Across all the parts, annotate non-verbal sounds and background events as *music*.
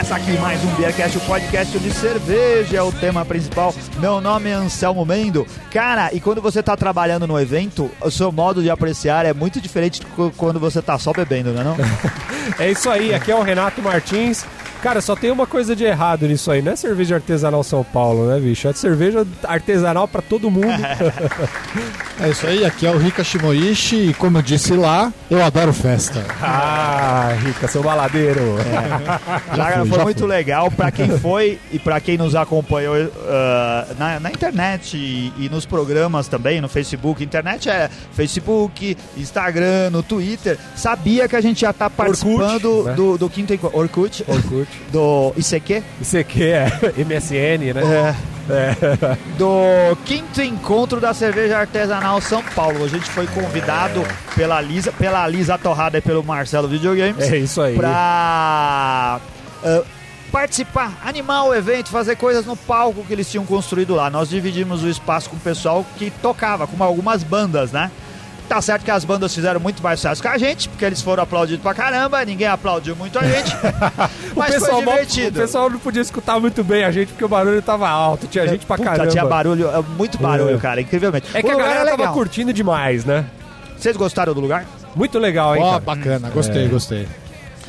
Começa aqui mais um Beercast, o podcast de cerveja é o tema principal. Meu nome é Anselmo Mendo. Cara, e quando você tá trabalhando no evento, o seu modo de apreciar é muito diferente de quando você tá só bebendo, né não? *laughs* é isso aí, aqui é o Renato Martins. Cara, só tem uma coisa de errado nisso aí. Não é cerveja artesanal São Paulo, né, bicho? É cerveja artesanal para todo mundo. *laughs* é isso aí, aqui é o Rika Shimoishi e como eu disse lá, eu adoro festa. Ah, Rika, seu baladeiro. É. *laughs* Já, já, foi já muito legal para quem *laughs* foi e para quem nos acompanhou uh, na, na, internet e, e, nos programas também, no Facebook. Internet é Facebook, Instagram, no Twitter. Sabia que a gente já tá participando Orkut, né? do, do quinto encontro. Orkut. Orkut do ICQ? ICQ, é MSN, né? É. é. Do quinto encontro da cerveja artesanal São Paulo. A gente foi convidado é. pela Lisa, pela Lisa Torrada e pelo Marcelo Videogames. É isso aí. Pra. Uh, participar, animar o evento, fazer coisas no palco que eles tinham construído lá. Nós dividimos o espaço com o pessoal que tocava, com algumas bandas, né? Tá certo que as bandas fizeram muito mais sucesso que a gente, porque eles foram aplaudidos pra caramba, ninguém aplaudiu muito a gente. *laughs* mas pessoal, foi divertido. O pessoal não podia escutar muito bem a gente, porque o barulho tava alto, tinha gente pra Puta, caramba. Tinha barulho, é, muito barulho, é. cara, incrivelmente. É que o a galera tava curtindo demais, né? Vocês gostaram do lugar? Muito legal, hein? Ó, oh, bacana, gostei, é. gostei.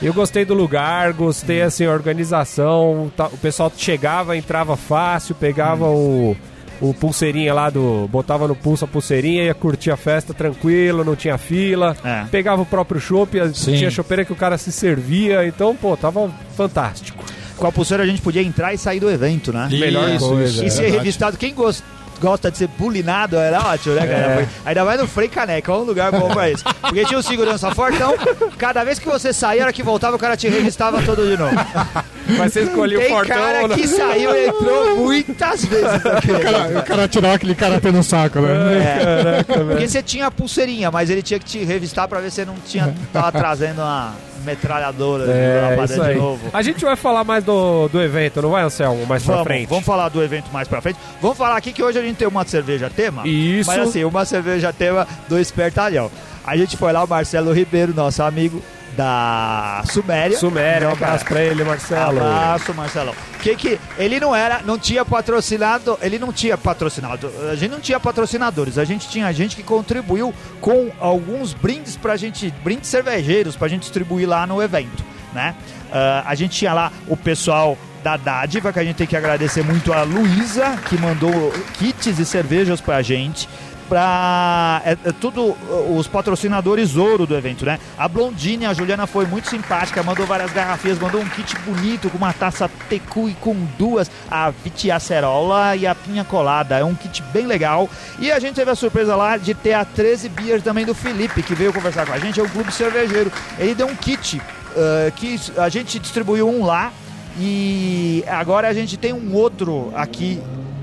Eu gostei do lugar, gostei assim, a organização. Tá, o pessoal chegava, entrava fácil, pegava hum. o o pulseirinha lá do. Botava no pulso a pulseirinha, ia curtir a festa tranquilo, não tinha fila. É. Pegava o próprio chopp, tinha chopeira que o cara se servia. Então, pô, tava fantástico. Com a pulseira a gente podia entrar e sair do evento, né? Isso, Melhor coisa. E ser é revistado. Quem gosta gosta de ser bulinado, era ótimo, né, cara? É. Ainda mais no Frei Caneca, é um lugar bom pra isso. Porque tinha um segurança fortão, cada vez que você saía, hora que voltava, o cara te revistava todo de novo. *laughs* Mas você escolheu o fortão. Tem cara que saiu e entrou muitas vezes. O cara, o cara tirava aquele karatê no saco, né? É. Caraca, Porque você tinha a pulseirinha, mas ele tinha que te revistar pra ver se você não tinha, tava trazendo uma metralhadora é, de, de novo. A gente vai falar mais do, do evento, não vai, Anselmo? Mais vamos, pra frente. Vamos falar do evento mais pra frente. Vamos falar aqui que hoje a gente tem uma cerveja tema. Isso. Mas assim, uma cerveja tema do Espertalhão. A gente foi lá, o Marcelo Ribeiro, nosso amigo, da Suméria. Suméria, um abraço pra ele, Marcelo. Abraço, Marcelo. Que que ele não era, não tinha patrocinado, ele não tinha patrocinado. A gente não tinha patrocinadores, a gente tinha gente que contribuiu com alguns brindes pra gente, brindes cervejeiros pra gente distribuir lá no evento, né? Uh, a gente tinha lá o pessoal da Dádiva, que a gente tem que agradecer muito a Luísa, que mandou kits e cervejas pra gente para é, é, tudo os patrocinadores ouro do evento, né? A Blondine, a Juliana foi muito simpática, mandou várias garrafinhas, mandou um kit bonito com uma taça tecu e com duas, a Vitiacerola e a Pinha Colada. É um kit bem legal. E a gente teve a surpresa lá de ter a 13 Beers também do Felipe, que veio conversar com a gente, é o clube cervejeiro. Ele deu um kit uh, que a gente distribuiu um lá e agora a gente tem um outro aqui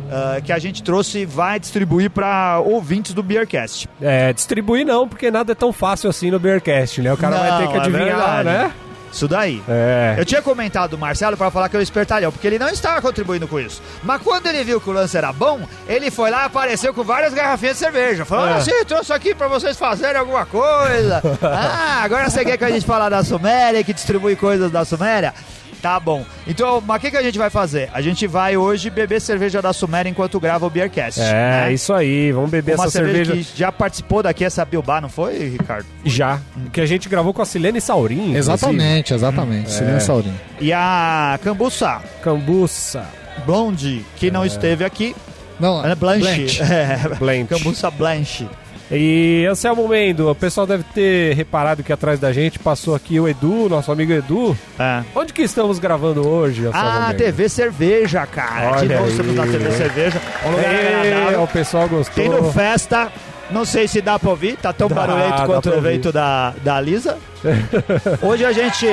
uh, que a gente trouxe vai distribuir para ouvintes do Beercast. É, distribuir não, porque nada é tão fácil assim no Beercast, né? O cara não, vai ter que é adivinhar, é né? Isso daí. É. Eu tinha comentado do Marcelo para falar que eu espertalhão, porque ele não estava contribuindo com isso. Mas quando ele viu que o lance era bom, ele foi lá e apareceu com várias garrafinhas de cerveja. Falou: é. assim, trouxe aqui para vocês fazerem alguma coisa. *laughs* ah, agora você quer que a gente fale da Suméria, que distribui coisas da Suméria? Tá bom. Então, mas o que, que a gente vai fazer? A gente vai hoje beber cerveja da Sumera enquanto grava o Beercast. É, né? isso aí. Vamos beber Uma essa cerveja. cerveja que já participou daqui, essa Bilbar, não foi, Ricardo? Já. Que a gente gravou com a Silene Saurim. Exatamente, exatamente. Hum, Silene é. Saurim. E a Cambuça. Cambuça. Blonde, que não é. esteve aqui. Não, é Blanche. Blanche. *laughs* É, Blanche. Cambuça Blanche. E Anselmo Mendo, o pessoal deve ter reparado que atrás da gente passou aqui o Edu, nosso amigo Edu. É. Onde que estamos gravando hoje, Anselmo Ah, Mendo? TV Cerveja, cara. Olha De novo estamos na TV Cerveja. Um lugar o pessoal gostou. Tendo festa. Não sei se dá pra ouvir, tá tão dá, barulhento quanto o evento da, da Lisa. *laughs* Hoje a gente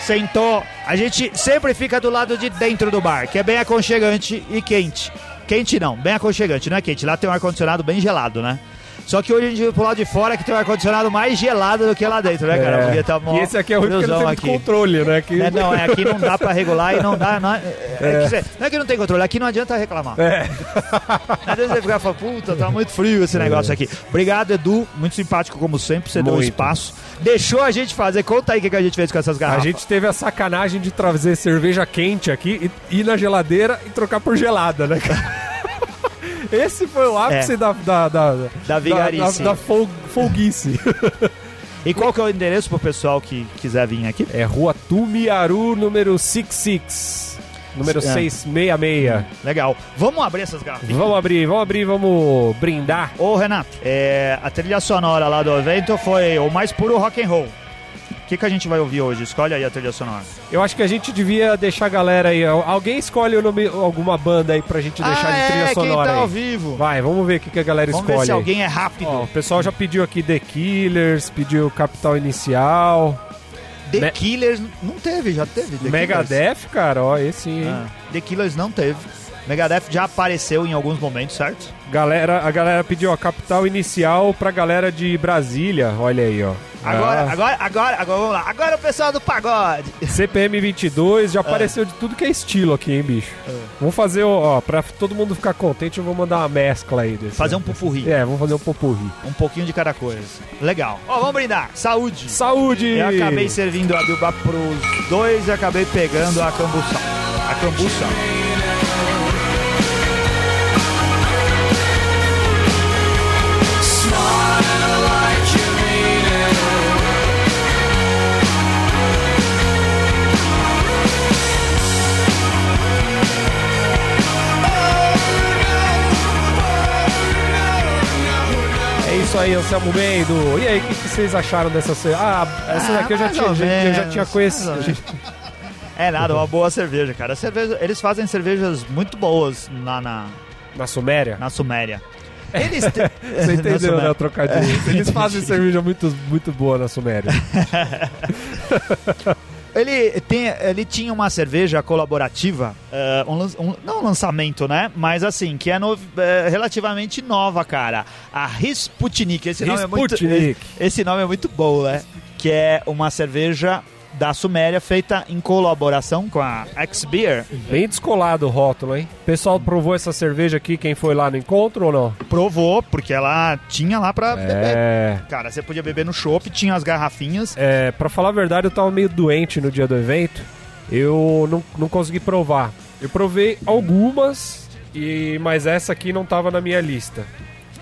sentou, a gente sempre fica do lado de dentro do bar, que é bem aconchegante e quente. Quente não, bem aconchegante, não é quente. Lá tem um ar-condicionado bem gelado, né? Só que hoje a gente veio pro lado de fora que tem um ar-condicionado mais gelado do que lá dentro, né, cara? É. Porque tá mó E esse aqui é ruim porque não friozão tem muito controle, né? Que... É, não, é, aqui não dá pra regular e não dá. Não é, é que cê- não é que não tem controle, aqui não adianta reclamar. É. Às vezes você fica e fala, puta, tá muito frio esse negócio aqui. Obrigado, Edu. Muito simpático, como sempre. Você deu Muito. espaço. Deixou a gente fazer. Conta aí o que, que a gente fez com essas A garrafas. gente teve a sacanagem de trazer cerveja quente aqui e ir na geladeira e trocar por gelada, né, cara? Esse foi o ápice É. da, da, da, Da vigarice. Da, da fol- folguice. *laughs* E qual que é o endereço pro pessoal que quiser vir aqui? É Rua Tumiaru, número 66. Número É. 666. Legal. Vamos abrir essas garrafas. Vamos abrir, vamos abrir, vamos brindar. Ô, Renato, é, a trilha sonora lá do evento foi o mais puro rock and roll. O que, que a gente vai ouvir hoje? Escolhe aí a trilha sonora. Eu acho que a gente devia deixar a galera aí. Al- Alguém escolhe o nome, alguma banda aí pra gente deixar de trilha é, quem sonora tá ao vivo. Vai, vamos ver o que, que a galera Vamos ver escolhe. se aí. alguém é rápido. Ó, o pessoal já pediu aqui The Killers, pediu Capital Inicial, The Me- Killers não teve, já teve. The Killers. Megadeth, cara, ó, esse? Ah, The Killers não teve. Megadeth já apareceu em alguns momentos, certo? Galera, a galera pediu a Capital Inicial pra galera de Brasília, olha aí, ó. Agora, Ah, agora, agora, agora, vamos lá. Agora o pessoal do pagode. CPM 22 já *laughs* apareceu de tudo que é estilo aqui, hein, bicho. Vamos fazer, ó, pra todo mundo ficar contente, eu vou mandar uma mescla aí desse. Fazer um pupurri. É, vamos fazer um popurri. Um pouquinho de cada coisa. Legal. Ó, vamos brindar. Saúde. Saúde! Eu acabei servindo a Bilba pros dois e acabei pegando a cambuça. A cambuça. Isso aí, Anselmo Mendo. E aí, o que, que vocês acharam dessa... ce- Ah, essa Ah, daqui eu já tinha, já- eu já tinha conhecido. É nada, uma boa cerveja, cara. Cerveja, eles fazem cervejas muito boas lá na, Na Suméria? na Suméria. *laughs* Eles te... Você *laughs* Na entendeu, né, trocadilho? *laughs* Eles fazem cerveja muito, muito boa na Suméria. Ele, tem, ele tinha uma cerveja colaborativa, eh, um, um- não um lançamento, né? Mas assim, que é no- eh, relativamente nova, cara. A Risputnik. Esse nome, é muito, Risputnik. esse nome é muito bom, né? Que é uma cerveja da Suméria feita em colaboração com a X-Beer. Bem descolado o rótulo, hein? O pessoal provou essa cerveja aqui, quem foi lá no encontro ou não? Provou, porque ela tinha lá pra beber. É... Cara, você podia beber no chopp, tinha as garrafinhas. É, pra falar a verdade, eu tava meio doente no dia do evento. Eu não, não consegui provar. Eu provei algumas, e mas essa aqui não tava na minha lista.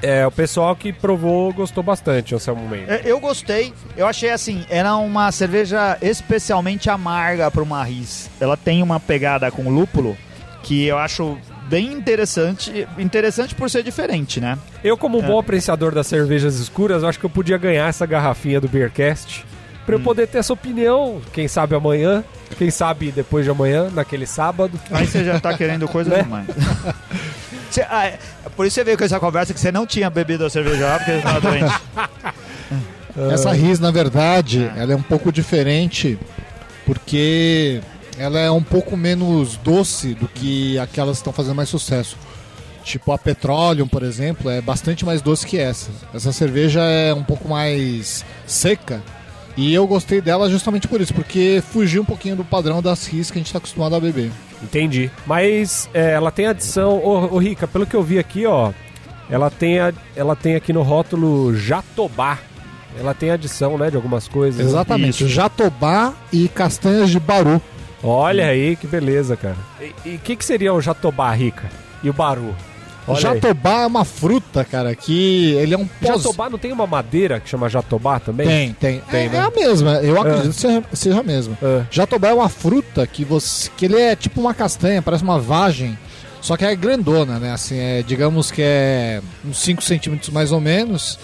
É, o pessoal que provou gostou bastante, Anselmo Mendes. É, Eu gostei, eu achei assim, era uma cerveja especialmente amarga para uma ris. Ela tem uma pegada com lúpulo que eu acho bem interessante, interessante por ser diferente, né? Eu, como bom apreciador das cervejas escuras, acho que eu podia ganhar essa garrafinha do Beercast. Pra eu poder ter essa opinião, quem sabe amanhã, quem sabe depois de amanhã, naquele sábado. Aí você já tá querendo coisa *laughs* Né? demais. *laughs* É, por isso você veio com essa conversa que você não tinha bebido a cerveja lá porque você estava doente. *laughs* Essa RIS, na verdade, ela é um pouco diferente porque ela é um pouco menos doce do que aquelas que estão fazendo mais sucesso. Tipo a Petroleum, por exemplo, é bastante mais doce que essa. Essa cerveja é um pouco mais seca e eu gostei dela justamente por isso, porque fugiu um pouquinho do padrão das RIS que a gente está acostumado a beber. Entendi. Mas é, ela tem adição. Ô, ô, Rica, pelo que eu vi aqui, ó. Ela tem, a- ela tem aqui no rótulo Jatobá. Ela tem adição, né, de algumas coisas. Exatamente, Isso. jatobá e castanhas de baru. Olha aí, que beleza, cara. E o que, que seria o Jatobá, Rica? E o Baru? Olha aí. jatobá é uma fruta, cara, que ele é um pós... Jatobá não tem uma madeira que chama Jatobá também? Tem, tem. Tem, é, né? é a mesma, eu acredito que seja, seja a mesma. É. Jatobá é uma fruta que você. que ele é tipo uma castanha, parece uma vagem. Só que é grandona, né? Assim, é, digamos que é uns 5 centímetros mais ou menos.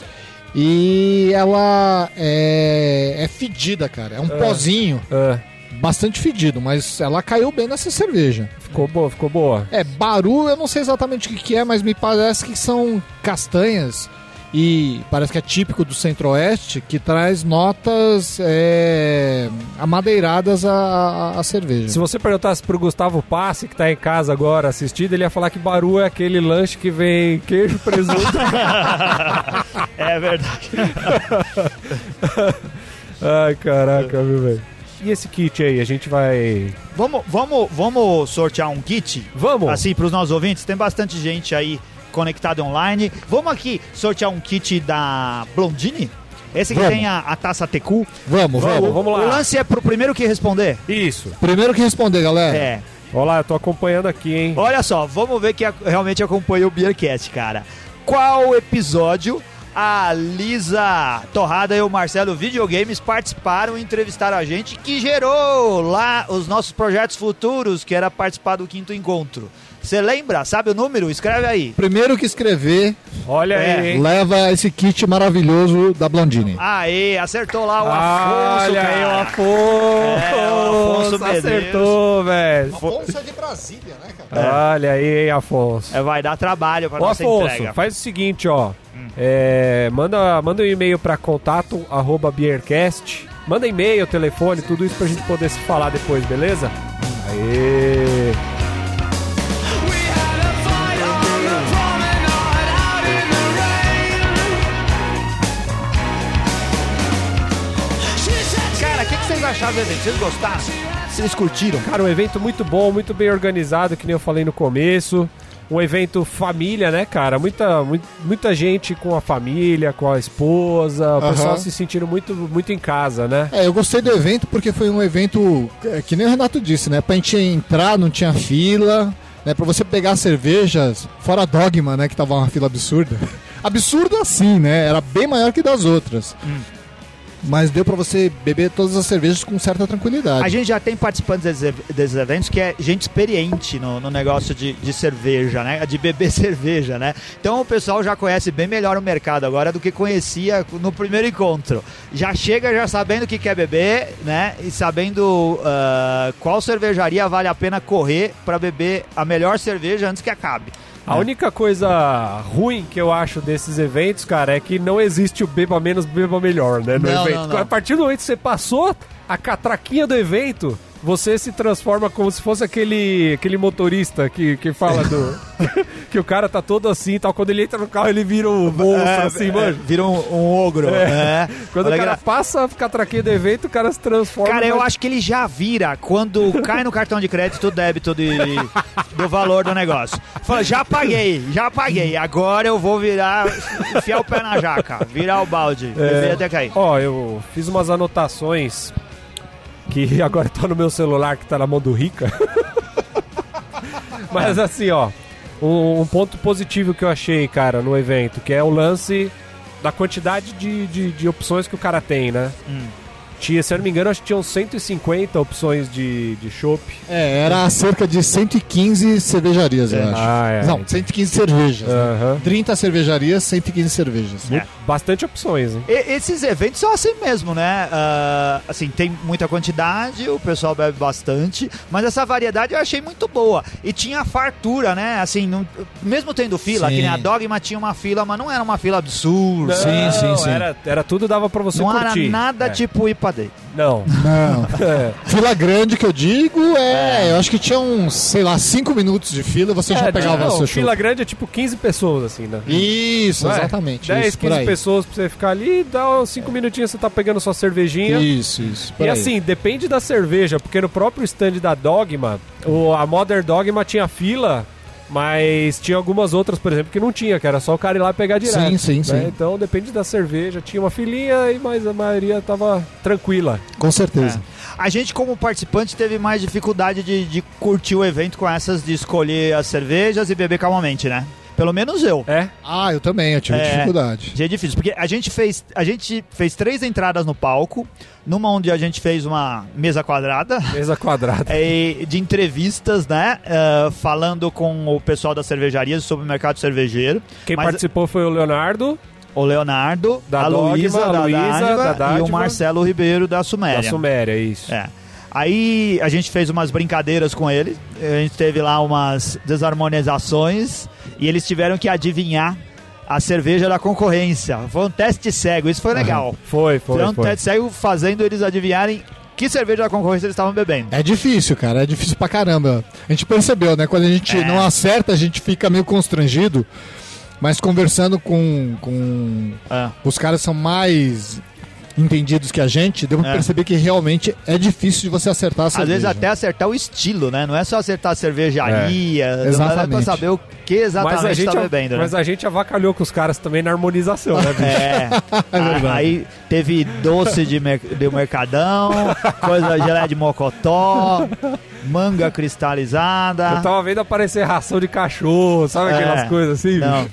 E ela é, é fedida, cara. É um pozinho É, bastante fedido, mas ela caiu bem nessa cerveja. ficou boa, ficou boa. É, baru, eu não sei exatamente o que, que é, mas me parece que são castanhas E parece que é típico do Centro-Oeste que traz notas é, amadeiradas à, à cerveja. Se você perguntasse pro Gustavo Passe, que tá em casa agora assistindo, ele ia falar que Baru é aquele lanche que vem queijo, *laughs* presunto. é verdade. Ai, caraca, viu, velho? E esse kit aí, a gente vai. Vamos, vamos, vamos sortear um kit? Vamos! Assim, para os nossos ouvintes, tem bastante gente aí conectada online. Vamos aqui sortear um kit da Blondine? Esse que Vamos. tem a, a taça TQ. Vamos, vamos. vamos lá. O lance é pro primeiro que responder. Isso. Primeiro que responder, galera. É. Olha lá, eu tô acompanhando aqui, hein? Olha só, vamos ver quem a- realmente acompanha o Beercast, cara. Qual episódio a Lisa Torrada e o Marcelo Videogames participaram e entrevistaram a gente, que gerou lá os nossos projetos futuros, que era participar do quinto encontro. Você lembra? Sabe o número? Escreve aí. Primeiro que escrever, Olha É. aí, hein? leva esse kit maravilhoso da Blondine. Aê, acertou lá o Afonso, Olha aí, o cara. Afonso! É, o Afonso Medeiros. acertou, velho. Afonso é de Brasília, né, cara? Olha aí, Afonso. É, vai dar trabalho para Ô, nossa Afonso, entrega. faz o seguinte, ó. É, manda, manda um e-mail pra contato arroba beercast. Manda e-mail, telefone, tudo isso pra gente poder se falar depois, beleza? Aê! Cara, o que, que vocês acharam do evento? Vocês gostaram? Vocês curtiram? Cara, um evento muito bom, muito bem organizado, que nem eu falei no começo. Um evento família, né, cara? Muita, mui- muita gente com a família, com a esposa, o Aham. pessoal se sentindo muito, muito em casa, né? É, eu gostei do evento porque foi um evento, é, que nem o Renato disse, né? Pra gente entrar, não tinha fila, né? Pra você pegar cervejas, fora Dogma, né? Que tava uma fila absurda. *laughs* Absurdo assim, né? Era bem maior que das outras. Mas deu pra você beber todas as cervejas com certa tranquilidade. A gente já tem participantes desses, ev- desses eventos que é gente experiente no, no negócio de, de cerveja, né? De beber *laughs* cerveja, né? Então o pessoal já conhece bem melhor o mercado agora do que conhecia no primeiro encontro. Já chega já sabendo o que quer beber, né? E sabendo ah, qual cervejaria vale a pena correr para beber a melhor cerveja antes que acabe. A única coisa ruim que eu acho desses eventos, cara, é que não existe o beba menos, beba melhor, né? No Não, evento. não, não. A partir do momento que você passou a catraquinha do evento, você se transforma como se fosse aquele, aquele motorista que, que fala do. *laughs* *laughs* que o cara tá todo assim e tal. Quando ele entra no carro, ele vira um monstro, É, assim, é, mano. Vira um, um ogro. É. *laughs* Quando Olha o cara que- passa a catraquinha do evento, o cara se transforma. Cara, eu mas- acho que ele já vira quando cai no cartão de crédito o débito de, do valor do negócio. Fala, já paguei, já paguei. Agora eu vou virar, enfiar o pé na jaca, virar o balde, beber até cair. Ó, eu fiz umas anotações que *laughs* agora tá no meu celular, que tá na mão do Rica. *laughs* Mas assim, ó, um, um ponto positivo que eu achei, cara, no evento, que é o lance da quantidade de, de, de opções que o cara tem, né? Hum. Tinha, se eu não me engano, acho que tinham 150 opções de, de chopp. É, era cerca de 115 cervejarias, eu acho. Ah, é. Não, 115 cervejas. né? Aham. 30 cervejarias, 115 cervejas. É. Bastante opções, hein? E- esses eventos são assim mesmo, né? Ah, assim, tem muita quantidade, o pessoal bebe bastante, mas essa variedade eu achei muito boa. E tinha fartura, né? Assim, não- mesmo tendo fila, Sim. que nem a Dogma tinha uma fila, mas não era uma fila absurda. Sim, sim, sim. Era, era tudo dava pra você Não curtir. era nada É. tipo IPA Não. Não. *laughs* É. Fila grande que eu digo é, Eu acho que tinha uns, sei lá, 5 minutos de fila você já É, pegava não, seu fila show. grande é tipo 15 pessoas, assim, né? Isso, Não é? exatamente. 10, isso, por 15 aí. pessoas pra você ficar ali, dá uns 5 minutinhos você tá pegando sua cervejinha. Isso, isso. E aí. assim, depende da cerveja, porque no próprio stand da Dogma, o, a Modern Dogma tinha fila, mas tinha algumas outras, por exemplo, que não tinha, que era só o cara ir lá pegar direto. Sim, sim, né? sim. Então depende da cerveja, tinha uma filinha, e mas a maioria tava tranquila. Com certeza. A gente, como participante, teve mais dificuldade de, de curtir o evento com essas de escolher as cervejas e beber calmamente, né? Pelo menos eu. É? Ah, eu também, eu tive É. dificuldade. Já é difícil, porque a gente fez a gente fez três entradas no palco, numa onde a gente fez uma mesa quadrada Mesa quadrada. *laughs* é, de entrevistas, né? eh, falando com o pessoal das cervejarias sobre o mercado cervejeiro. Quem Mas- participou foi o Leonardo, O Leonardo, Da a Luísa, da, Luísa, Dádiva, da e o. Marcelo Ribeiro da Suméria. da Suméria, isso. É. Aí a gente fez umas brincadeiras com ele. A gente teve lá umas desarmonizações e eles tiveram que adivinhar a cerveja da concorrência. Foi um teste cego, isso foi legal. Foi, foi, Foi um foi. teste cego fazendo eles adivinharem que cerveja da concorrência eles estavam bebendo. É difícil, cara, é difícil pra caramba. A gente percebeu, né? Quando a gente É. não acerta, a gente fica meio constrangido. Mas conversando com, com Ah. os caras são mais entendidos que a gente, deu pra É. perceber que realmente é difícil de você acertar a Às cerveja. vezes até acertar o estilo, né? Não é só acertar a cervejaria, não dá Exatamente. pra saber o que exatamente Mas a, gente, tá bebendo, né? mas a gente avacalhou com os caras também na harmonização, né, bicho? É, *laughs* *laughs* a- aí teve doce de, mer de mercadão, coisa geleia de mocotó, manga cristalizada. Eu tava vendo aparecer ração de cachorro, sabe É. aquelas coisas assim? Não.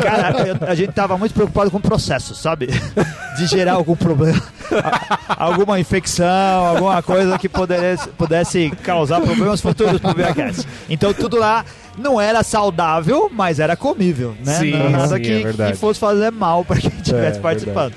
Cara, eu- a gente tava muito preocupado com o processo, sabe? *laughs* De gerar algum problema, *laughs* alguma infecção, alguma coisa que pudesse, pudesse causar problemas futuros pro BHS. Então tudo lá não era saudável, mas era comível, né? Sim, Não era nada sim, que, é verdade. que fosse fazer mal pra quem estivesse É, participando.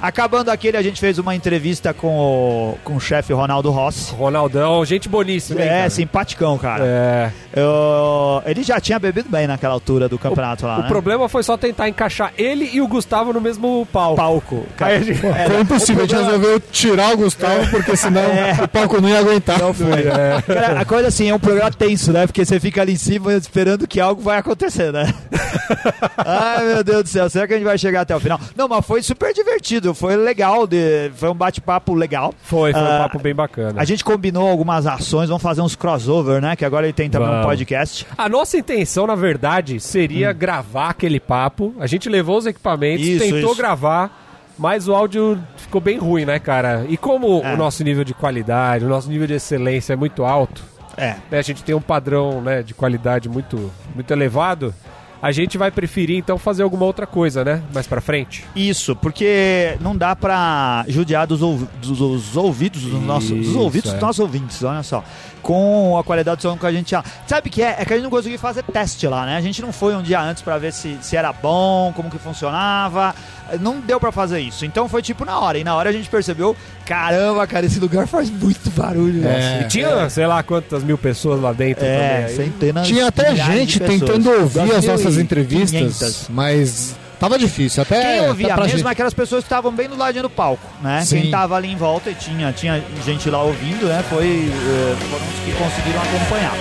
Acabando aquele, a gente fez uma entrevista com o, com o chefe Ronaldo Rossi. Ronaldão, gente boníssima, hein, É, cara? simpaticão, cara. É. Eu- ele já tinha bebido bem naquela altura do campeonato lá, O né? problema foi só tentar encaixar ele e o Gustavo no mesmo palco. palco. Aí a gente- Foi impossível, a gente resolveu tirar o Gustavo, porque senão É. o palco não ia aguentar. Não foi. Cara, a coisa assim, é um programa tenso, né? Porque você fica ali em cima esperando que algo vai acontecer, né? *laughs* Ai, meu Deus do céu, será que a gente vai chegar até o final? Não, mas foi super divertido, foi legal, de, foi um bate-papo legal. Foi, foi um Ah, papo bem bacana. A gente combinou algumas ações, vamos fazer uns crossover, né? Que agora ele tem também um Vamos. podcast. A nossa intenção, na verdade, seria gravar aquele papo. A gente levou os equipamentos, Hum. Isso, tentou isso. gravar, mas o áudio ficou bem ruim, né, cara? E como É. o nosso nível de qualidade, o nosso nível de excelência é muito alto, É. né, a gente tem um padrão né, de qualidade muito, muito elevado, a gente vai preferir então fazer alguma outra coisa, né? Mais pra frente. Isso, porque não dá pra judiar dos, ouv- dos- dos ouvidos dos nossos, dos Isso, ouvidos é. dos nossos ouvintes, olha só. Com a qualidade do som que a gente tinha. Sabe o que é? É que a gente não conseguiu fazer teste lá, né? A gente não foi um dia antes pra ver se, se era bom, como que funcionava. Não deu pra fazer isso. Então foi tipo na hora. E na hora a gente percebeu: caramba, cara, esse lugar faz muito barulho. É. E tinha, sei lá, quantas mil pessoas lá dentro É, também. aí. centenas Tinha até gente tentando ouvir as nossas 2.500. entrevistas, mas tava difícil. Até, Quem até ouvia pra mesmo gente. aquelas pessoas que estavam bem do ladinho do palco, né? Sim. Quem tava ali em volta e tinha, tinha gente lá ouvindo, né? Foi, eh, foram os que conseguiram acompanhar.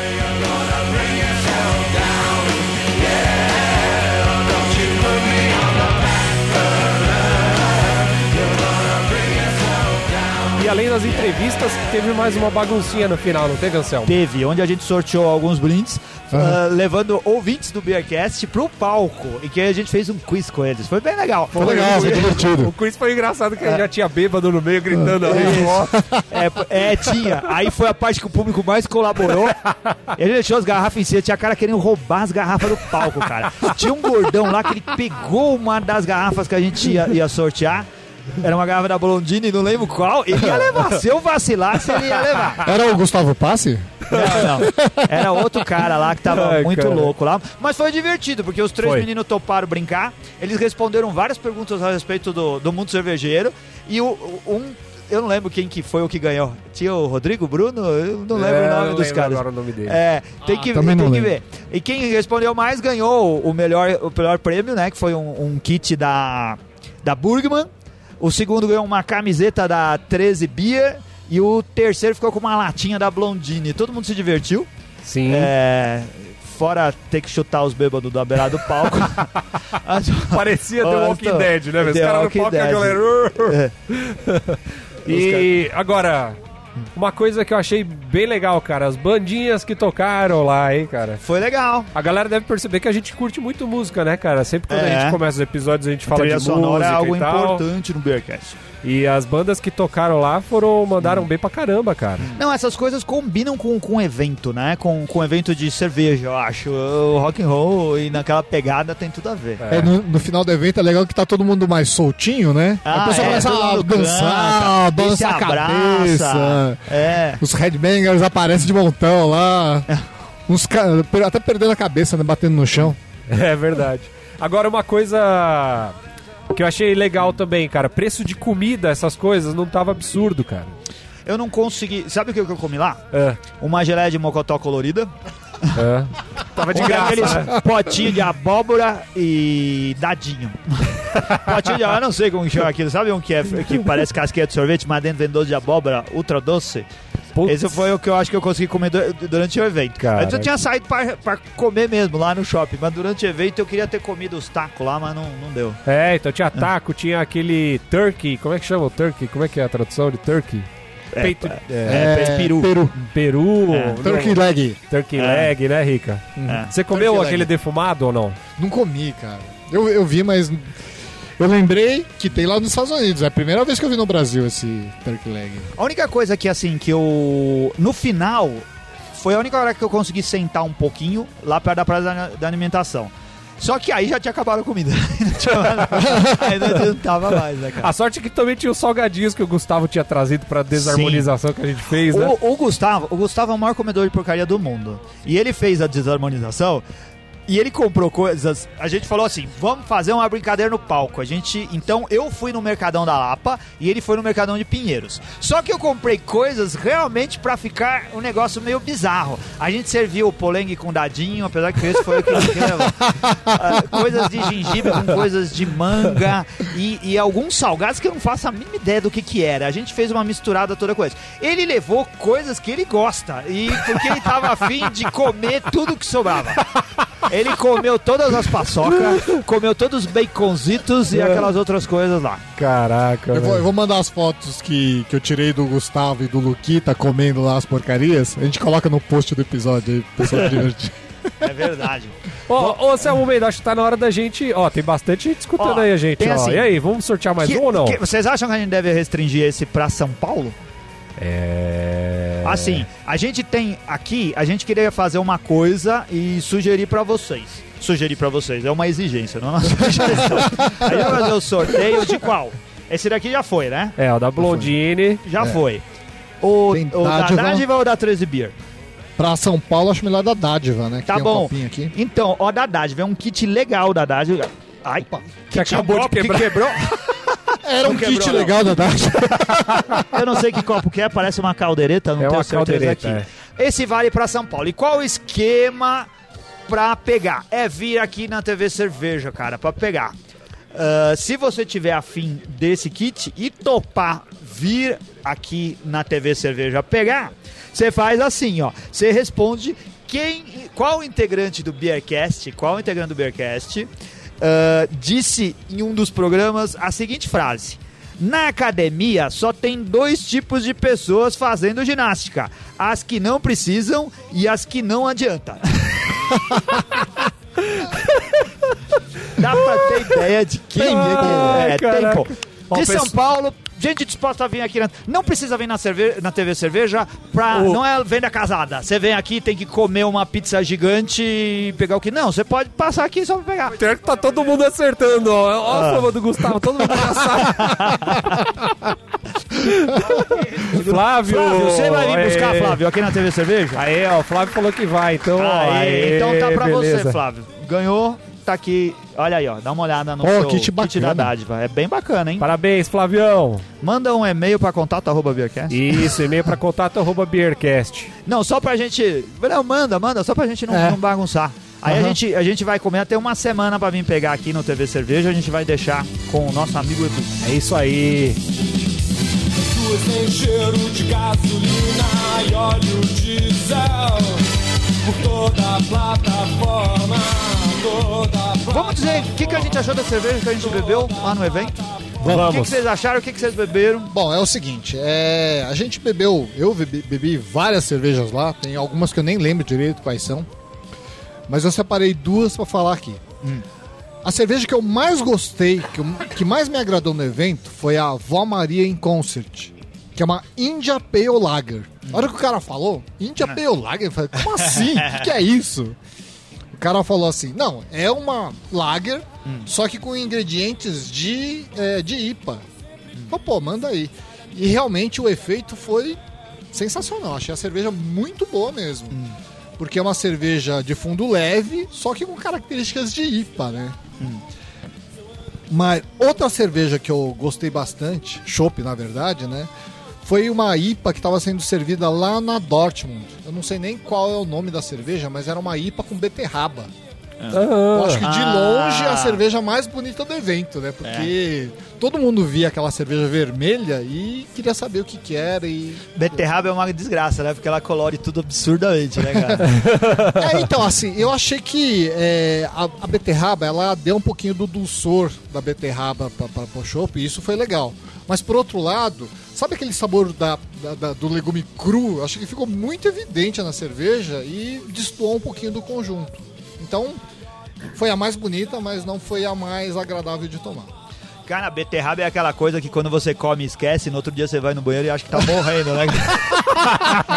E além das entrevistas, teve mais uma baguncinha no final, não teve, Anselmo? Teve, onde a gente sorteou alguns brindes, Aham. ah, levando ouvintes do Beercast pro palco. E que a gente fez um quiz com eles. Foi bem legal. Foi legal, foi divertido. O quiz foi engraçado que já tinha bêbado no meio gritando ali. É, p- é, tinha. Aí foi a parte que o público mais colaborou. Ele deixou as garrafas em cima. Tinha cara querendo roubar as garrafas do palco, cara. Tinha um gordão lá que ele pegou uma das garrafas que a gente ia, ia sortear. Era uma garrafa da Blondine, não lembro qual. Ele ia levar. Se eu vacilasse, ele ia levar. Era o Gustavo Passe? Não, não. Era outro cara lá que tava Ai, muito cara. louco lá. Mas foi divertido, porque os três Foi. meninos toparam brincar. Eles responderam várias perguntas a respeito do, do mundo cervejeiro. E o, o- um. Eu não lembro quem que foi o que ganhou. Tinha o Rodrigo Bruno? Eu não lembro É, o nome não dos lembro caras. agora o nome dele. É, tem que, também tem que ver. E quem respondeu mais ganhou o melhor, o melhor prêmio, né? Que foi um, um kit da, da Burgman. O segundo ganhou uma camiseta da 13 Beer. E o terceiro ficou com uma latinha da Blondine. Todo mundo se divertiu. Sim. É, fora ter que chutar os bêbados da beirada do palco. *laughs* Parecia The Walking. Dead, né? Os caras no palco e a galera... É. E agora, uma coisa que eu achei bem legal, cara. As bandinhas que tocaram lá, hein, cara. Foi legal. A galera deve perceber que a gente curte muito música, né, cara? Sempre quando É. a gente começa os episódios, a gente fala trilha de sonora música é algo e tal. importante no Beercast. E as bandas que tocaram lá foram mandaram bem pra caramba, cara. Não, essas coisas combinam com com o evento, né? Com com o evento de cerveja, eu acho. O rock and roll e naquela pegada tem tudo a ver. É, no, no final do evento é legal que tá todo mundo mais soltinho, né? Ah, a pessoa é, começa a dançar, canta, balançar a cabeça. É. Os headbangers aparecem de montão lá. *laughs* Uns até perdendo a cabeça, né? Batendo no chão. É verdade. Agora, uma coisa que eu achei legal também, cara. Preço de comida, essas coisas, não tava absurdo, cara. Eu não consegui. Sabe o que eu comi lá? É. Uma geleia de mocotó colorida. É. *laughs* Tava de Um graça, né? potinho de abóbora e dadinho. *laughs* potinho de abóbora, eu não sei como chama aquilo. Sabe um que, é, que parece casquinha de sorvete, mas dentro vem doce de abóbora, ultra doce? Putz. Esse foi o que eu acho que eu consegui comer du- durante o evento. Caraca. Antes eu tinha saído pra, pra comer mesmo lá no shopping, mas durante o evento eu queria ter comido os tacos lá, mas não, não deu. É, então tinha taco, tinha aquele turkey, como é que chama o turkey? Como é que é a tradução de turkey? É, Peito, é, é, peru. Peru. peru, É. não- Turkey leg. turkey É. leg, né, Rica? É. Você comeu Turkey aquele leg. defumado ou não? Não comi, cara. Eu, eu vi, mas. Eu lembrei que tem lá nos Estados Unidos. É a primeira vez que eu vi no Brasil esse turkey leg. A única coisa que, assim, que eu. No final, foi a única hora que eu consegui sentar um pouquinho lá perto da praia da, da alimentação. Só que aí já tinha acabado a comida. *laughs* Não tinha mais nada. aí não adiantava mais, né, cara? A sorte é que também tinha os salgadinhos que o Gustavo tinha trazido pra desarmonização que a gente fez, né? O, o Gustavo, o Gustavo é o maior comedor de porcaria do mundo. E ele fez a desarmonização e ele comprou coisas. A gente falou assim: vamos fazer uma brincadeira no palco. A gente. Então eu fui no Mercadão da Lapa e ele foi no Mercadão de Pinheiros. Só que eu comprei coisas realmente pra ficar um negócio meio bizarro. A gente serviu o polengue com dadinho, apesar que esse foi o que. *laughs* Ah, coisas de gengibre com coisas de manga e, e alguns salgados que eu não faço a mínima ideia do que que era. A gente fez uma misturada toda coisa. Ele levou coisas que ele gosta e porque ele tava afim de comer tudo que sobrava. *laughs* Ele comeu todas as paçocas, comeu todos os baconzitos e aquelas outras coisas lá. Caraca, Eu vou, eu vou mandar as fotos que, que eu tirei do Gustavo e do Luquita comendo lá as porcarias. A gente coloca no post do episódio aí, pessoal divertir. É verdade. *laughs* Ô, ô, Selmo Mendes, acho que tá na hora da gente... Ó, tem bastante gente escutando aí a gente, assim- e aí, vamos sortear mais Que- um ou não? que- vocês acham que a gente deve restringir esse pra São Paulo? É... Assim, a gente tem aqui, a gente queria fazer uma coisa e sugerir pra vocês. Sugerir pra vocês, é uma exigência, não é uma *laughs* sugestão. a gente vai fazer o sorteio de qual? Esse daqui já foi, né? É, o da Blondine. Já foi. O, o da dádiva. ou da 13 Beer? Pra São Paulo, acho melhor da dádiva, né? Que Tá tem um bom. aqui. Então, ó, da dádiva, é um kit legal da dádiva. Ai, Que acabou de copo que quebrar. quebrou. *laughs* Era um quebrou, kit legal da dádiva. *laughs* Eu não sei que copo que é, parece uma caldeireta, não É tenho uma certeza caldeireta, aqui. Esse vale pra São Paulo. E qual o esquema pra pegar? É vir aqui na TV Cerveja, cara, pra pegar. Ah, se você tiver afim desse kit e topar vir aqui na TV Cerveja pegar, você faz assim, ó. Você responde quem, qual integrante do Beercast, qual integrante do Beercast ah, disse em um dos programas a seguinte frase. Na academia só tem dois tipos de pessoas fazendo ginástica: as que não precisam e as que não adianta. Dá pra ter ideia de quem é, Ai, tem, caraca. pô. Ó, De São Paulo, gente disposta a vir aqui. Na... Não precisa vir na, cerve... na TV Cerveja pra. O- Não é venda casada. Você vem aqui, tem que comer uma pizza gigante e pegar o que. Não, você pode passar aqui só pra pegar. Pior que tá todo mundo acertando, ó. Ó a fama do Gustavo, todo mundo. *laughs* Flávio! Flávio, você vai vir buscar, Aê. Flávio, aqui na TV Cerveja? Aí, ó, o Flávio falou que vai, então. Aê, aê, então tá pra beleza. você, Flávio. Ganhou, tá aqui. Olha aí, ó. Dá uma olhada no Ó, seu kit da bacana. dádiva. É bem bacana, hein? Parabéns, Flavião. Manda um e-mail pra contato arroba beercast. Isso, e-mail pra contato arroba beercast. Não, só pra gente. Não, manda, manda, só pra gente não, É. não bagunçar. Aí a, Aham. gente, a gente vai comer até uma semana pra vir pegar aqui no TV Cerveja. A gente vai deixar com o nosso amigo Edu. É isso aí. Têm cheiro de gasolina e óleo diesel Por toda a plataforma, a Vamos dizer o que, que a gente achou da cerveja que a gente bebeu lá no evento? O que, que Vamos. vocês acharam? O que, que vocês beberam? Bom, é o seguinte, é, a gente bebeu, eu bebi, bebi várias cervejas lá, tem algumas que eu nem lembro direito quais são, mas eu separei duas pra falar aqui. A cerveja que eu mais gostei, que, eu- que mais me agradou no evento, foi a Vó Maria em Concert, que é uma India Pale Lager. A hora que o cara falou, India Pale Lager, eu falei, como assim? O que, que é isso? *laughs* O cara falou assim, não, é uma lager, só que com ingredientes de, é, de IPA. Falei, pô, manda aí. E realmente o efeito foi sensacional. Achei a cerveja muito boa mesmo. Porque é uma cerveja de fundo leve, só que com características de IPA, né? Mas outra cerveja que eu gostei bastante, chopp na verdade, né? Foi uma IPA que estava sendo servida lá na Dortmund. Eu não sei nem qual é o nome da cerveja, mas era uma IPA com beterraba. Eu acho que de Ah. longe é a cerveja mais bonita do evento, né? Porque todo mundo via aquela cerveja vermelha e queria saber o que, que era. E... Beterraba é uma desgraça, né? Porque ela colore tudo absurdamente, né, cara? *laughs* É, então, assim, eu achei que é, a, a beterraba, ela deu um pouquinho do dulçor da beterraba para o chopp, e isso foi legal. Mas, por outro lado, sabe aquele sabor da, da- da- do legume cru? Acho que ficou muito evidente na cerveja e destoou um pouquinho do conjunto. Então, foi a mais bonita, mas não foi a mais agradável de tomar. Cara, beterraba é aquela coisa que quando você come e esquece, no outro dia você vai no banheiro e acha que tá morrendo, né? *laughs*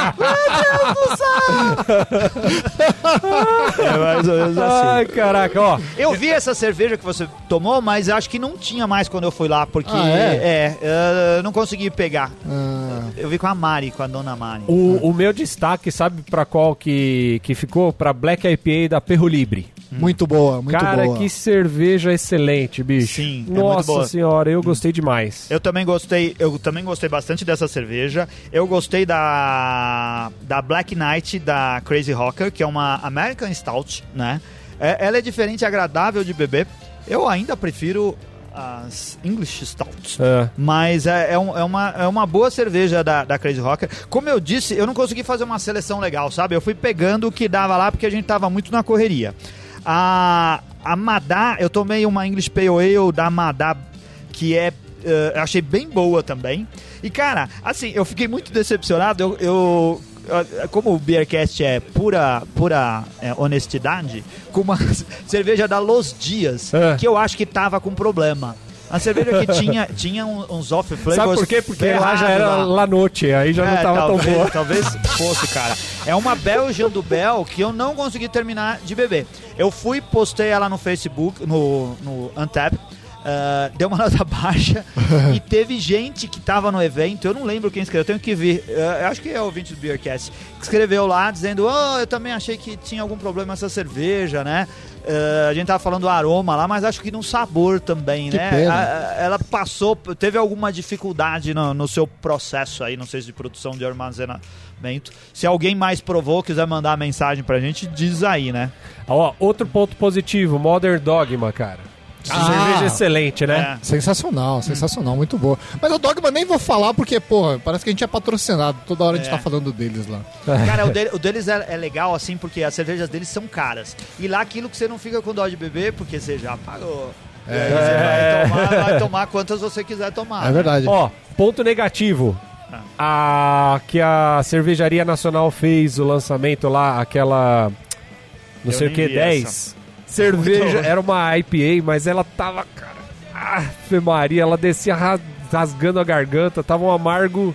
é mais ou menos assim. Ai, caraca, ó. Eu vi essa cerveja que você tomou, mas acho que não tinha mais quando eu fui lá, porque Ah, é? é, eu não consegui pegar. Ah, Eu vi com a Mari, com a dona Mari. O, o meu destaque, sabe pra qual que, que ficou? Pra Black IPA da Perro Libre. Muito boa, muito Cara, boa. que cerveja excelente, bicho. Sim, é muito Nossa boa. senhora, eu gostei demais. Eu também gostei, eu também gostei bastante dessa cerveja. Eu gostei da da Black Knight da Crazy Rocker, que é uma American Stout, né? É- ela é diferente e agradável de beber. Eu ainda prefiro as English Stouts. É. Mas é, é um- é uma, é uma boa cerveja da, da Crazy Rocker. Como eu disse, eu não consegui fazer uma seleção legal, sabe? Eu fui pegando o que dava lá porque a gente tava muito na correria. A, a Madá, eu tomei uma English Pale Ale da Madá, que é. eu achei bem boa também. E cara, assim, eu fiquei muito decepcionado. Eu. eu eh, como o Beercast é pura, pura eh, honestidade, com uma *laughs* cerveja da Los Dias, É. que eu acho que tava com problema. A cerveja que tinha, tinha uns off flavors. Sabe por quê? Porque lá já era lá. La Noite, aí já não É, tava talvez, tão boa. Talvez *laughs* fosse, cara. É uma Belgian do Bel que eu não consegui terminar de beber. Eu fui, postei ela no Facebook, no, no Untap. Ah, deu uma *laughs* nota baixa e teve gente que tava no evento, eu não lembro quem escreveu, eu tenho que ver, eu acho que é o ouvinte do Beercast, que escreveu lá dizendo: Oh, eu também achei que tinha algum problema essa cerveja, né? Ah, a gente tava falando do aroma lá, mas acho que no sabor também, Que né? A- a- ela passou, teve alguma dificuldade no, no seu processo aí, não sei se de produção de armazenamento. Se alguém mais provou, quiser mandar mensagem pra gente, diz aí, né? Ó, outro ponto positivo, Modern Dogma, cara. Ah. Cerveja excelente, né? É. Sensacional, sensacional, muito boa. Mas o Dogma nem vou falar porque, porra, parece que a gente é patrocinado. Toda hora a gente É. tá falando deles lá. *laughs* Cara, o, dele- o deles é, é legal assim, porque as cervejas deles são caras. E lá aquilo que você não fica com dó de beber, porque você já pagou. E aí você vai tomar, vai tomar quantas você quiser tomar. É verdade. Ó, ponto negativo. A que a Cervejaria Nacional fez o lançamento lá, aquela não Eu sei o que, vi 10. Cerveja, era uma IPA, mas ela tava, cara. Ave Maria, ela descia ra- rasgando a garganta, tava um amargo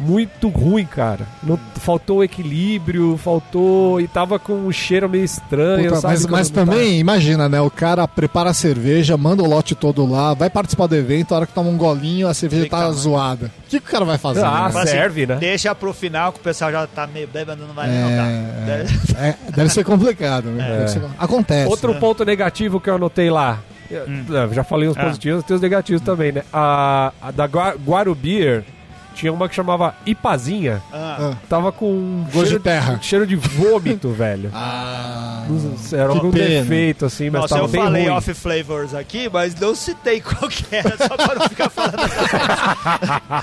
muito ruim, cara. Não, faltou equilíbrio, faltou. E tava com um cheiro meio estranho, Puta, sabe? mas mas tá- também, imagina, né? O cara prepara a cerveja, manda o lote todo lá, vai participar do evento, a hora que toma um golinho, a cerveja Fica, tá né? zoada. O que, que o cara vai fazer? Ah, né? Serve, né? Deixa pro final que o pessoal já tá meio bêbado, não vai É, não dá. é. É, deve ser complicado, né? Deve ser- Acontece. Outro ponto negativo que eu anotei lá. Eu- eu já falei os Ah. positivos, tem os negativos também, né? A, a da Gua- Guaru Beer tinha uma que chamava Ipazinha. Ah. Ah. Tava com um Gosto cheiro de terra. cheiro de vômito, *laughs* velho. Ah, Era algum pena. defeito, assim, mas Nossa, tava eu bem falei ruim. off flavors aqui, mas não citei *laughs* qual que era, só pra não ficar falando essa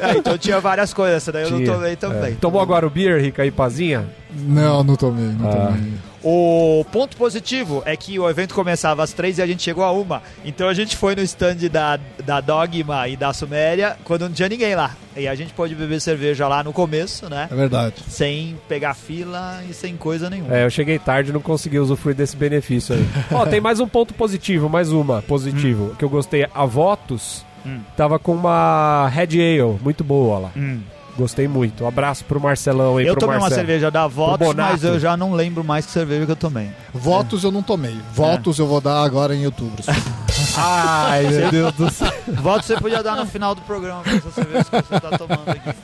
*laughs* é, então tinha várias coisas, essa daí eu Tinha, não tomei também. é. Tomou a Guaru Beer, Rica Ipazinha? não, não tomei, não Ah. tomei. O ponto positivo é que o evento começava às três e a gente chegou a uma. Então a gente foi no stand da, da Dogma e da Suméria quando não tinha ninguém lá. E a gente pôde beber cerveja lá no começo, né? É verdade. Sem pegar fila e sem coisa nenhuma. É, eu cheguei tarde e não consegui usufruir desse benefício aí. *laughs* Ó, tem mais um ponto positivo, mais uma positivo, que eu gostei. A Votus Hum. tava com uma Red Ale, muito boa lá. Hum. Gostei muito. Um abraço pro Marcelão aí, Eu pro tomei uma Marcelo. cerveja da Votos, mas eu já não lembro mais que cerveja que eu tomei. Votos eu não tomei. Votos eu vou dar agora em outubro. *laughs* Ai, meu Deus do *laughs* céu. Votos você podia dar no final do programa com essa cerveja que você tá tomando aqui.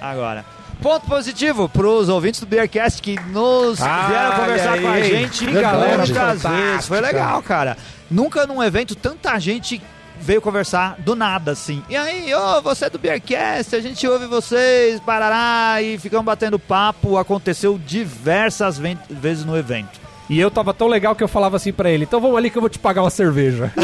Agora. Ponto positivo pros ouvintes do Beercast que nos Olha vieram conversar com a aí. gente Que galera muitas fantástica. vezes. Foi legal, cara. Nunca num evento tanta gente veio conversar do nada, assim. E aí, ô, você é do Beercast, a gente ouve vocês, parará, e ficamos batendo papo. Aconteceu diversas vezes no evento. E eu tava tão legal que eu falava assim pra ele: então vamos ali que eu vou te pagar uma cerveja. *laughs*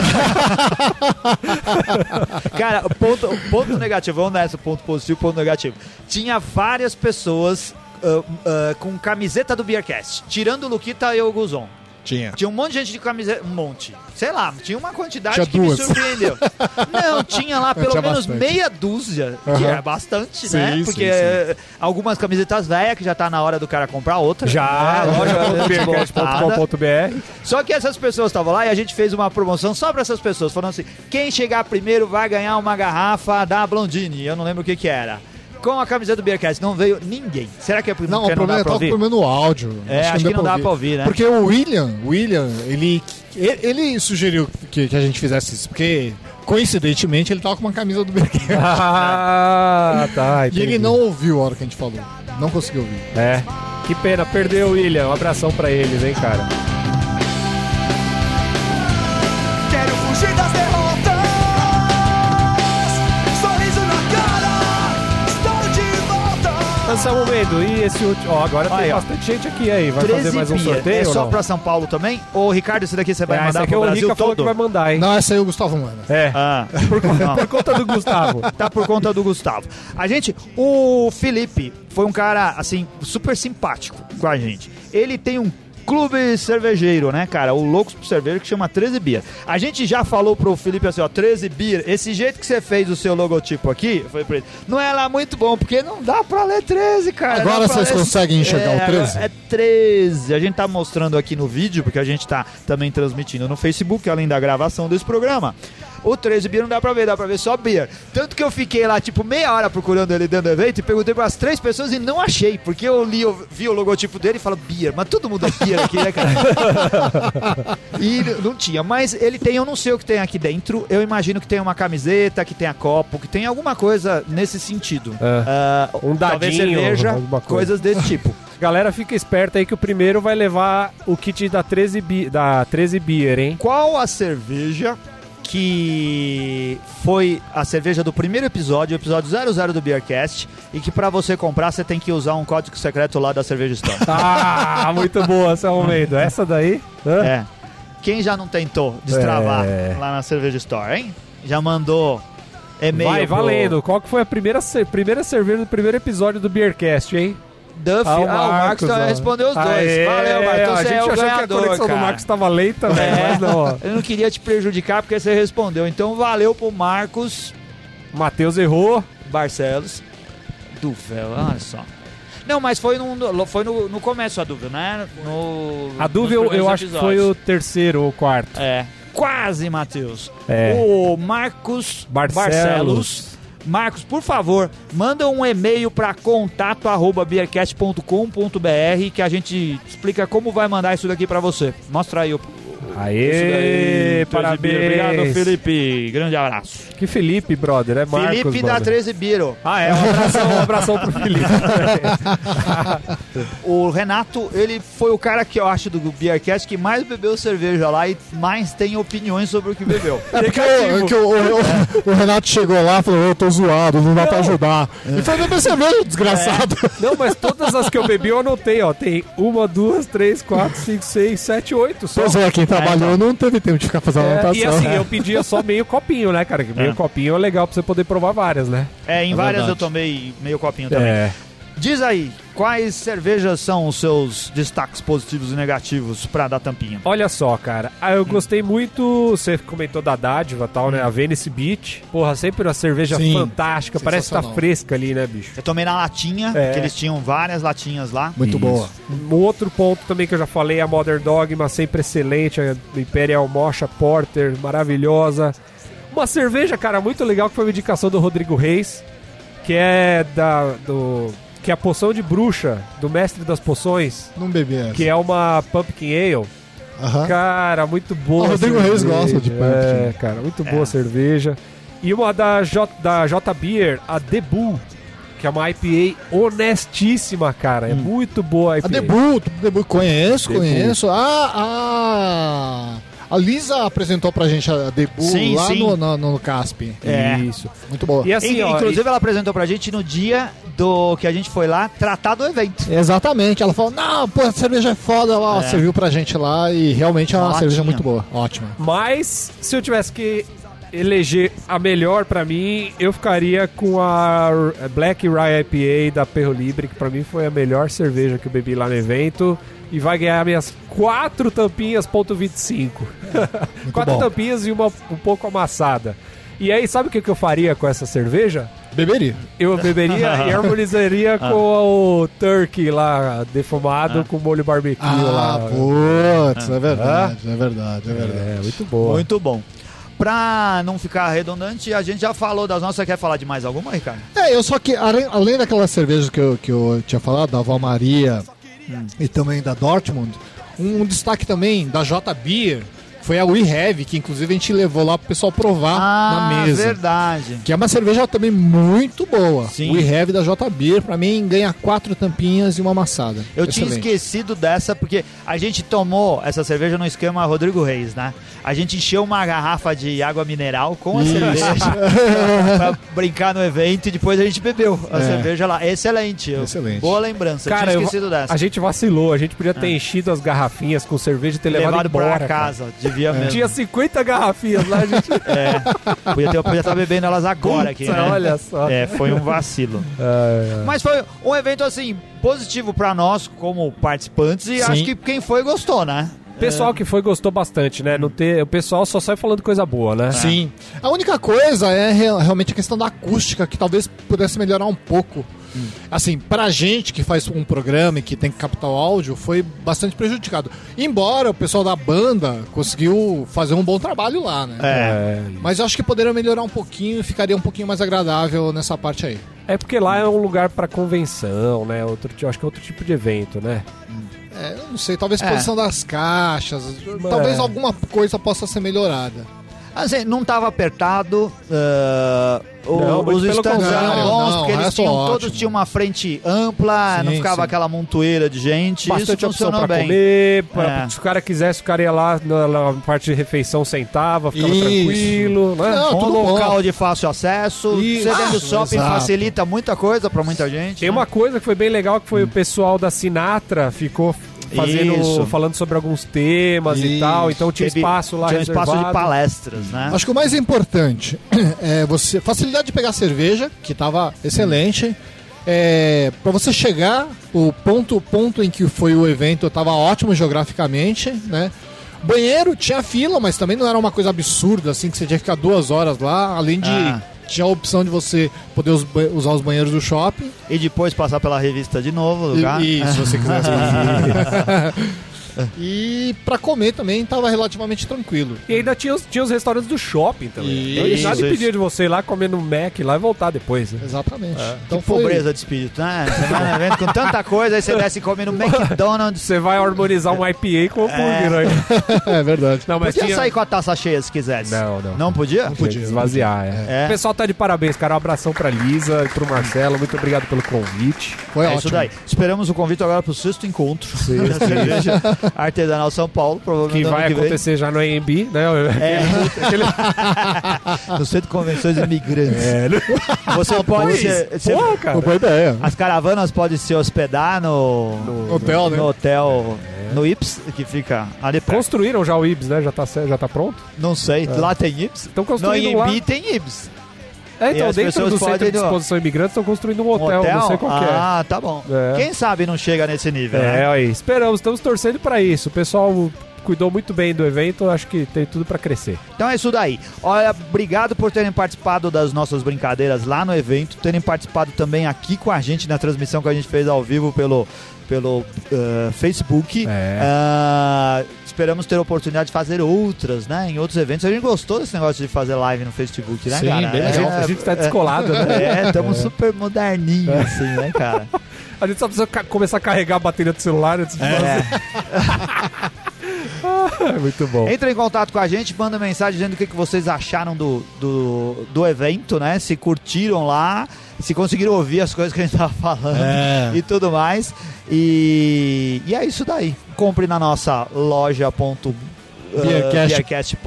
Cara, ponto, ponto negativo, vamos nessa, ponto positivo, ponto negativo. Tinha várias pessoas ah, ah, com camiseta do Beercast, tirando o Luquita e o Guzon. Tinha. Tinha um monte de gente de camiseta, um monte. Sei lá, tinha uma quantidade Tinha que duas. me surpreendeu. *laughs* Não, tinha lá pelo Tinha menos bastante. meia dúzia, que Aham. é bastante, Sim, né? sim, Porque sim. eh, algumas camisetas velhas que já tá na hora do cara comprar outra. Já, né? loja.beercast.com.br. Só que essas pessoas estavam lá e a gente fez uma promoção só pra essas pessoas, falando assim: quem chegar primeiro vai ganhar uma garrafa da Blondine. Eu não lembro o que que era. Com a camiseta do Beercast, não veio ninguém. Será que é porque Não, o não problema dá é pra que tava ouvir? com o problema no áudio. É, acho que não dá pra ouvir, né? Porque o William, o William, ele, ele, sugeriu que, que a gente fizesse isso, porque coincidentemente ele tava com uma camisa do Berguer. *laughs* Ah, tá. e ele entendi. não ouviu a hora que a gente falou. Não conseguiu ouvir. É. Que pena, perdeu o William. Um abração pra eles, hein, cara. Volta. Anselmo Mendo, e esse último. Ó, agora tem Aí, ó. bastante gente aqui aí. Vai 13 fazer mais um sorteio? É ou só não? pra São Paulo também? Ô, Ricardo, esse daqui você vai É, esse mandar aqui pro o Brasil Rica falou que todo? vai mandar, hein? Não, essa aí o Gustavo manda. É, Ah, *laughs* por, por conta do Gustavo. tá por conta do Gustavo. A gente, o Felipe foi um cara, assim, super simpático com a gente. Ele tem um clube cervejeiro, né, cara? O Loucos pro Cerveja que chama 13 Beer. A gente já falou pro Felipe assim, ó, 13 Beer, esse jeito que você fez o seu logotipo aqui, foi pra ele, não é lá muito bom, porque não dá pra ler 13, cara. Agora vocês ler- conseguem enxergar o É, 13? É 13. A gente tá mostrando aqui no vídeo, porque a gente tá também transmitindo no Facebook, além da gravação desse programa. O 13 Beer não dá pra ver, dá pra ver só Beer. Tanto que eu fiquei lá, tipo, meia hora procurando ele dentro do evento e perguntei para as três pessoas e não achei, porque eu li, eu vi o logotipo dele e falo Beer, mas todo mundo é Beer aqui, né, cara? *laughs* e não tinha, mas ele tem, eu não sei o que tem aqui dentro, eu imagino que tem uma camiseta, que tem a copo, que tem alguma coisa nesse sentido. Ah, Um talvez dadinho, cerveja, alguma coisa. coisas desse tipo. *laughs* Galera, fica esperta aí que o primeiro vai levar o kit da 13, bi, da 13 Beer, hein? Qual a cerveja que foi a cerveja do primeiro episódio, o episódio 00 do Beercast, e que pra você comprar você tem que usar um código secreto lá da Cerveja Store. *laughs* Ah, muito boa esse momento. Essa daí? hã? é. Quem já não tentou destravar É. lá na Cerveja Store, hein? Já mandou e-mail Vai, pro valendo. Qual que foi a primeira, primeira cerveja do primeiro episódio do Beercast, hein? Duff. Ah, o Marcos, ó. respondeu os dois. Aê, Valeu, Marcos. A Você gente é o achou que a ganhador, conexão cara. do Marcos tava lenta, velho, É. mas não, ó. Eu não queria te prejudicar porque você respondeu. Então valeu pro Marcos Matheus errou. Barcelos. Duvel, olha só. Não, mas foi, num- foi no, no começo a Duvel, né? No, A dúvida eu, eu acho que foi o terceiro ou quarto. É. Quase, Matheus. É. O Marcos Barcelos. Barcelos. Marcos, por favor, manda um e-mail para contato@beercast.com.br que a gente explica como vai mandar isso daqui para você. Mostra aí o Aê, daí, 13 parabéns. Obrigado, Felipe. Grande abraço. Que Felipe, brother, é Marcos, Felipe da brother. 13 Biro. Ah, é, um abração, um abração pro Felipe. *laughs* O Renato, ele foi o cara que eu acho do Beercast que mais bebeu cerveja lá e mais tem opiniões sobre o que bebeu. *laughs* É porque, o, é que o- o- *laughs* o Renato chegou lá e falou: Eu tô zoado, não dá pra ajudar. E foi beber cerveja, desgraçado. Não, mas todas as que eu bebi eu anotei, ó. Tem uma, duas, três, quatro, cinco, seis, sete, oito só. Pois é, quem trabalhou não teve tempo de ficar fazendo É, anotação. e assim, eu *laughs* pedia só meio copinho, né, cara? Que meio É. copinho é legal pra você poder provar várias, né? É, em É várias verdade. eu tomei meio copinho também. É. Diz aí, quais cervejas são os seus destaques positivos e negativos pra dar tampinha? Olha só, cara. Ah, eu gostei muito. Você comentou da dádiva e tal, né? A Venice Beach. Porra, sempre uma cerveja Sim, fantástica. Parece que tá fresca ali, né, bicho? Eu tomei na latinha, É. que eles tinham várias latinhas lá. Muito boa. Um outro ponto também que eu já falei, a Modern Dogma, sempre excelente. A Imperial Mocha Porter, maravilhosa. Uma cerveja, cara, muito legal, que foi uma indicação do Rodrigo Reis, que é da. do. Que é a poção de bruxa, do mestre das poções, Não bebi essa. que é uma Pumpkin Ale. Aham. Cara, muito boa. Ah, o Rodrigo Reis gosta de pumpkin. É, cara, muito boa É. cerveja. E uma da J, da J Beer, a The Bull, que é uma IPA honestíssima, cara. É muito boa a A IPA. debut, debut conheço, Debut. conheço. Ah, ah, A Lisa apresentou pra gente a Debu Sim, lá sim. No, no, no CASP. É. Isso. Muito boa. E assim, In- ó, Inclusive, ela apresentou pra gente no dia do que a gente foi lá tratar do evento. Exatamente, ela falou, não, pô, a cerveja é foda, ela É. serviu pra gente lá e realmente é uma cerveja muito boa, ótima. Mas se eu tivesse que eleger a melhor pra mim, eu ficaria com a Black Rye IPA da Perro Libre, que pra mim foi a melhor cerveja que eu bebi lá no evento. E vai ganhar minhas quatro tampinhas, ponto 25. *laughs* quatro bom. tampinhas e uma um pouco amassada. E aí, sabe o que, que eu faria com essa cerveja? Beberia. Eu beberia *laughs* e harmonizaria com o turkey lá, defumado com molho barbecue Ah, lá. putz, é verdade, é verdade, é verdade. É, muito boa. Muito bom. Pra não ficar redundante, a gente já falou das nossas. Quer falar de mais alguma, Ricardo? É, eu só que, além, além daquelas cervejas que eu, que eu tinha falado, da Val Maria e também da Dortmund, um destaque também da J Beer foi a We Have, que inclusive a gente levou lá pro pessoal provar na mesa. Ah, verdade. Que é uma cerveja também muito boa. Sim. We Have da J Beer, pra mim, ganha quatro tampinhas e uma amassada. Eu tinha Excelente. esquecido dessa porque a gente tomou essa cerveja no esquema Rodrigo Reis, né? A gente encheu uma garrafa de água mineral com a cerveja *laughs* pra brincar no evento e depois a gente bebeu a É. cerveja lá. Excelente. Eu- Excelente. Boa lembrança. Cara, eu tinha eu- esquecido dessa. A gente vacilou, a gente podia ter enchido as garrafinhas com cerveja e ter levado, Levado embora. pra cara. Devia mesmo. Tinha 50 garrafinhas lá, a gente. É. Podia estar podia tá bebendo elas agora aqui, né? Olha só. É, foi um vacilo. *laughs* É, é. Mas foi um evento, assim, positivo pra nós como participantes e Sim. acho que quem foi gostou, né? O pessoal que foi gostou bastante, né? Não ter, o pessoal só sai falando coisa boa, né? Sim. A única coisa é real- realmente a questão da acústica, que talvez pudesse melhorar um pouco. Assim, pra gente que faz um programa e que tem que captar o áudio, foi bastante prejudicado. Embora o pessoal da banda conseguiu fazer um bom trabalho lá, né? É. Mas eu acho que poderia melhorar um pouquinho e ficaria um pouquinho mais agradável nessa parte aí. É porque lá é um lugar pra convenção, né? Outro, eu acho que é outro tipo de evento, né? É, eu não sei, talvez É. posição das caixas, talvez alguma coisa possa ser melhorada. Assim, não tava apertado. o- Não, os stands eram bons, Não, porque eles resto tinham, ótimo. todos tinham uma frente ampla, Sim, não ficava sim. aquela montoeira de gente. Bastante Isso opção funcionou pra bem. comer. pra- É. Se o cara quisesse, o cara ia lá na, na parte de refeição, sentava, ficava Isso. tranquilo, né? Não, um tudo bom. local de fácil acesso. Isso. Você vendo Ah, shopping exato. facilita muita coisa pra muita gente. Tem né? uma coisa que foi bem legal que foi o pessoal da Sinatra ficou fazendo, Isso. falando sobre alguns temas e Isso. tal, então tinha Teve- espaço lá tinha um espaço de reservado. palestras, né? Acho que o mais importante *clears throat* é você facilidade de pegar cerveja, que estava excelente. É, para você chegar, o ponto, ponto em que foi o evento estava ótimo geograficamente, né? Banheiro tinha fila, mas também não era uma coisa absurda assim que você tinha que ficar duas horas lá. Além de Ah. Tinha a opção de você poder us- usar os banheiros do shopping. E depois passar pela revista de novo, lugar. E, e se você quisesse. *laughs* *laughs* e para comer também estava relativamente tranquilo. E ainda tinha os, tinha os restaurantes do shopping também. Então, Isso, nada isso. impedia de você ir lá comer no Mac lá e voltar depois. né? Exatamente. Então, Então que foi pobreza de espírito, né? Você vai no evento com tanta coisa, aí você desce comendo *laughs* McDonald's. Você vai harmonizar um IPA com hambúrguer aí. *laughs* é verdade. Não, mas podia tinha... sair com a taça cheia se quisesse. Não, não. Não podia? Não podia. Esvaziar, é. É. O pessoal tá de parabéns, cara. Um abração pra Lisa e pro Marcelo. Muito obrigado pelo convite. Foi é ótimo. isso daí. Esperamos o convite agora pro sexto encontro *laughs* cerveja artesanal São Paulo, provavelmente Que no vai que vem. acontecer já no AMB, né? É, *laughs* no Centro de Convenções Imigrantes. Você pode ser, você- Porra, cara. Boa ideia. As caravanas podem se hospedar no, No hotel, né? no hotel, no Ips, que fica ali perto. Construíram já o Ibs, né? Já tá, já tá pronto? Não sei, lá tem Ips? Estão No construindo lá. IMB tem Ips. É, então, as dentro do centro de exposição imigrantes estão construindo um Um hotel, não sei qual que é. Ah, tá bom. É. Quem sabe não chega nesse nível, É, né? aí, esperamos, estamos torcendo pra isso. O pessoal cuidou muito bem do evento, acho que tem tudo pra crescer. Então é isso daí. Olha, obrigado por terem participado das nossas brincadeiras lá no evento, terem participado também aqui com a gente na transmissão que a gente fez ao vivo pelo, pelo eh, Facebook. É. Ah, esperamos ter a oportunidade de fazer outras, né? Em outros eventos. A gente gostou desse negócio de fazer live no Facebook, né, Sim, cara? bem gente, a gente tá descolado, né? *laughs* É, estamos super moderninhos, assim, né, cara? *laughs* A gente só precisa começar a carregar a bateria do celular antes de fazer. *laughs* *laughs* Muito bom. Entra em contato com a gente, manda mensagem dizendo o que, que vocês acharam do, do, do evento, né? Se curtiram lá, se conseguiram ouvir as coisas que a gente tava falando É. e tudo mais. E, e é isso daí. Compre na nossa loja uh, Beercast. Beercast,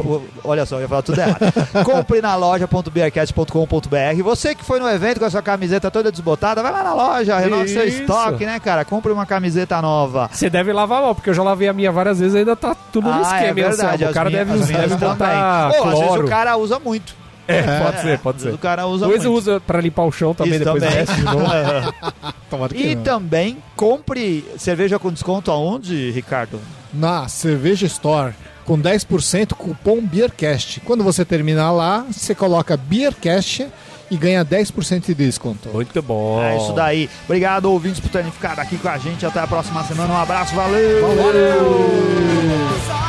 olha só, eu ia falar tudo errado. *laughs* Compre na loja.beercast.com.br. Você que foi no evento com a sua camiseta toda desbotada, vai lá na loja, renova seu Isso. estoque, né, cara? Compre uma camiseta nova. Você deve lavar mão, porque eu já lavei a minha várias vezes e ainda tá tudo no ah, esquema. é verdade. O cara deve, deve também. botar Pô, às vezes o cara usa muito. É, pode ser, pode ser. O cara usa vezes muito. usa pra limpar o chão também, Isso depois também. desce de novo. *laughs* Que E não. também compre cerveja com desconto aonde, Ricardo? Na Cerveja Store, com 10% cupom BeerCast. Quando você terminar lá, você coloca BeerCast e ganha 10% de desconto. Muito bom. É isso daí. Obrigado, ouvintes, por terem ficado aqui com a gente. Até a próxima semana. Um abraço, valeu! Valeu!